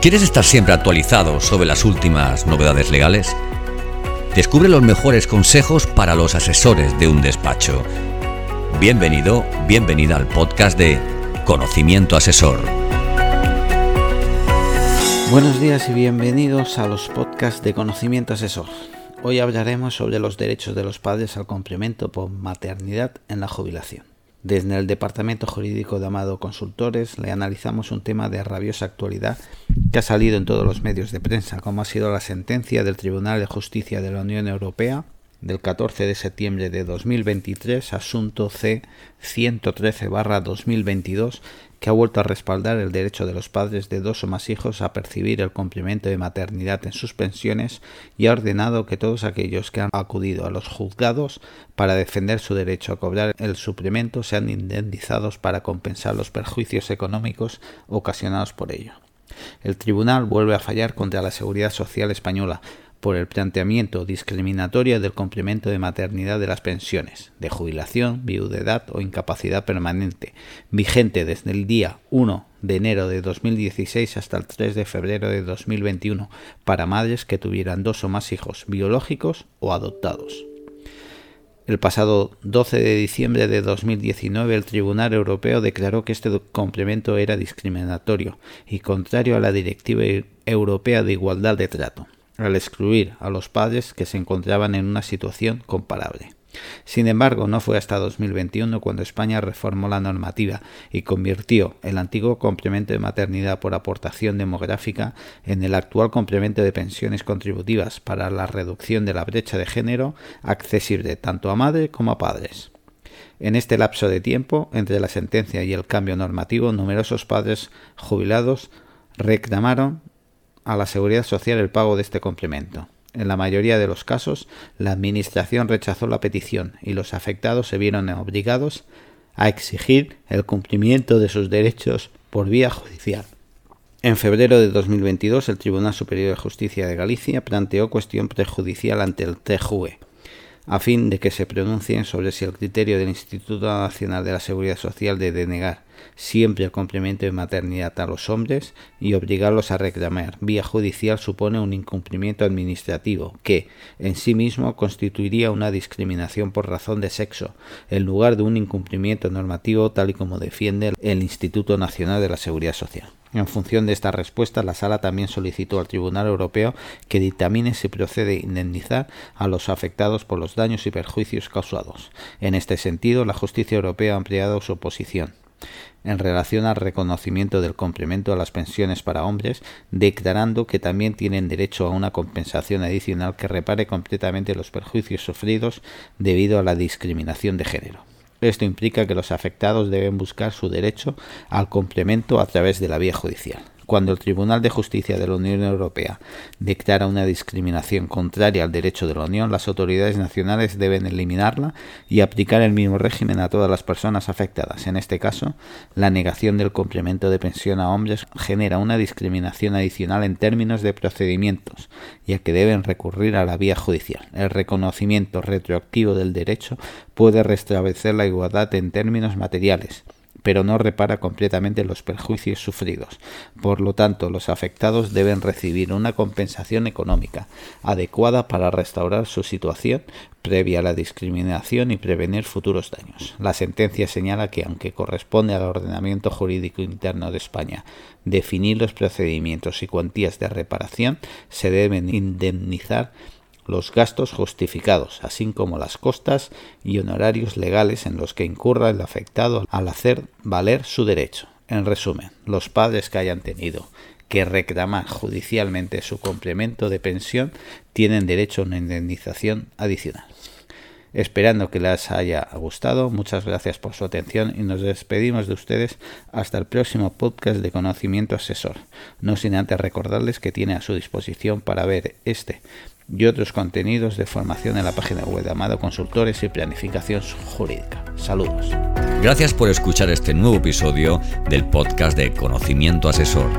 ¿Quieres estar siempre actualizado sobre las últimas novedades legales? Descubre los mejores consejos para los asesores de un despacho. Bienvenido, bienvenida al podcast de Conocimiento Asesor. Buenos días y bienvenidos a los podcasts de Conocimiento Asesor. Hoy hablaremos sobre los derechos de los padres al complemento por maternidad en la jubilación. Desde el Departamento Jurídico de Amado Consultores le analizamos un tema de rabiosa actualidad que ha salido en todos los medios de prensa, como ha sido la sentencia del Tribunal de Justicia de la Unión Europea del 14 de septiembre de 2023, asunto C 113-2022, que ha vuelto a respaldar el derecho de los padres de dos o más hijos a percibir el complemento de maternidad en sus pensiones y ha ordenado que todos aquellos que han acudido a los juzgados para defender su derecho a cobrar el suplemento sean indemnizados para compensar los perjuicios económicos ocasionados por ello. El tribunal vuelve a fallar contra la Seguridad Social Española por el planteamiento discriminatorio del complemento de maternidad de las pensiones, de jubilación, viudedad o incapacidad permanente, vigente desde el día 1 de enero de 2016 hasta el 3 de febrero de 2021 para madres que tuvieran dos o más hijos biológicos o adoptados. El pasado 12 de diciembre de 2019 el Tribunal Europeo declaró que este complemento era discriminatorio y contrario a la Directiva Europea de Igualdad de Trato, al excluir a los padres que se encontraban en una situación comparable. Sin embargo, no fue hasta 2021 cuando España reformó la normativa y convirtió el antiguo complemento de maternidad por aportación demográfica en el actual complemento de pensiones contributivas para la reducción de la brecha de género accesible tanto a madre como a padres. En este lapso de tiempo, entre la sentencia y el cambio normativo, numerosos padres jubilados reclamaron a la Seguridad Social el pago de este complemento. En la mayoría de los casos, la Administración rechazó la petición y los afectados se vieron obligados a exigir el cumplimiento de sus derechos por vía judicial. En febrero de 2022, el Tribunal Superior de Justicia de Galicia planteó cuestión prejudicial ante el TJUE, a fin de que se pronuncien sobre si el criterio del Instituto Nacional de la Seguridad Social de denegar siempre el complemento de maternidad a los hombres y obligarlos a reclamar vía judicial supone un incumplimiento administrativo que, en sí mismo, constituiría una discriminación por razón de sexo, en lugar de un incumplimiento normativo tal y como defiende el Instituto Nacional de la Seguridad Social. En función de esta respuesta, la Sala también solicitó al Tribunal Europeo que dictamine si procede indemnizar a los afectados por los daños y perjuicios causados. En este sentido, la justicia europea ha ampliado su posición en relación al reconocimiento del complemento a las pensiones para hombres, declarando que también tienen derecho a una compensación adicional que repare completamente los perjuicios sufridos debido a la discriminación de género. Esto implica que los afectados deben buscar su derecho al complemento a través de la vía judicial cuando el Tribunal de Justicia de la Unión Europea declara una discriminación contraria al derecho de la Unión, las autoridades nacionales deben eliminarla y aplicar el mismo régimen a todas las personas afectadas. En este caso, la negación del complemento de pensión a hombres genera una discriminación adicional en términos de procedimientos, ya que deben recurrir a la vía judicial. El reconocimiento retroactivo del derecho puede restablecer la igualdad en términos materiales pero no repara completamente los perjuicios sufridos. Por lo tanto, los afectados deben recibir una compensación económica adecuada para restaurar su situación previa a la discriminación y prevenir futuros daños. La sentencia señala que, aunque corresponde al ordenamiento jurídico interno de España definir los procedimientos y cuantías de reparación, se deben indemnizar los gastos justificados, así como las costas y honorarios legales en los que incurra el afectado al hacer valer su derecho. En resumen, los padres que hayan tenido que reclamar judicialmente su complemento de pensión tienen derecho a una indemnización adicional. Esperando que les haya gustado, muchas gracias por su atención y nos despedimos de ustedes hasta el próximo podcast de Conocimiento Asesor. No sin antes recordarles que tiene a su disposición para ver este y otros contenidos de formación en la página web de Amado Consultores y Planificación Jurídica. Saludos. Gracias por escuchar este nuevo episodio del podcast de Conocimiento Asesor.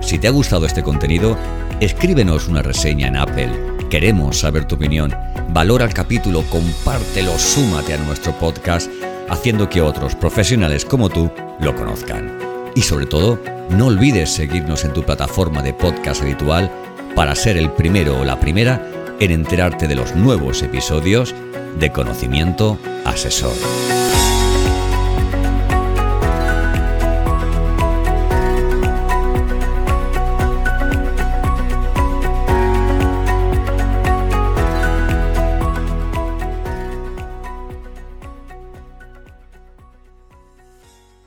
Si te ha gustado este contenido, escríbenos una reseña en Apple. Queremos saber tu opinión. Valora el capítulo, compártelo, súmate a nuestro podcast, haciendo que otros profesionales como tú lo conozcan. y sobre todo, no olvides seguirnos en tu plataforma de podcast habitual para ser el primero o la primera en enterarte de los nuevos episodios de Conocimiento Asesor.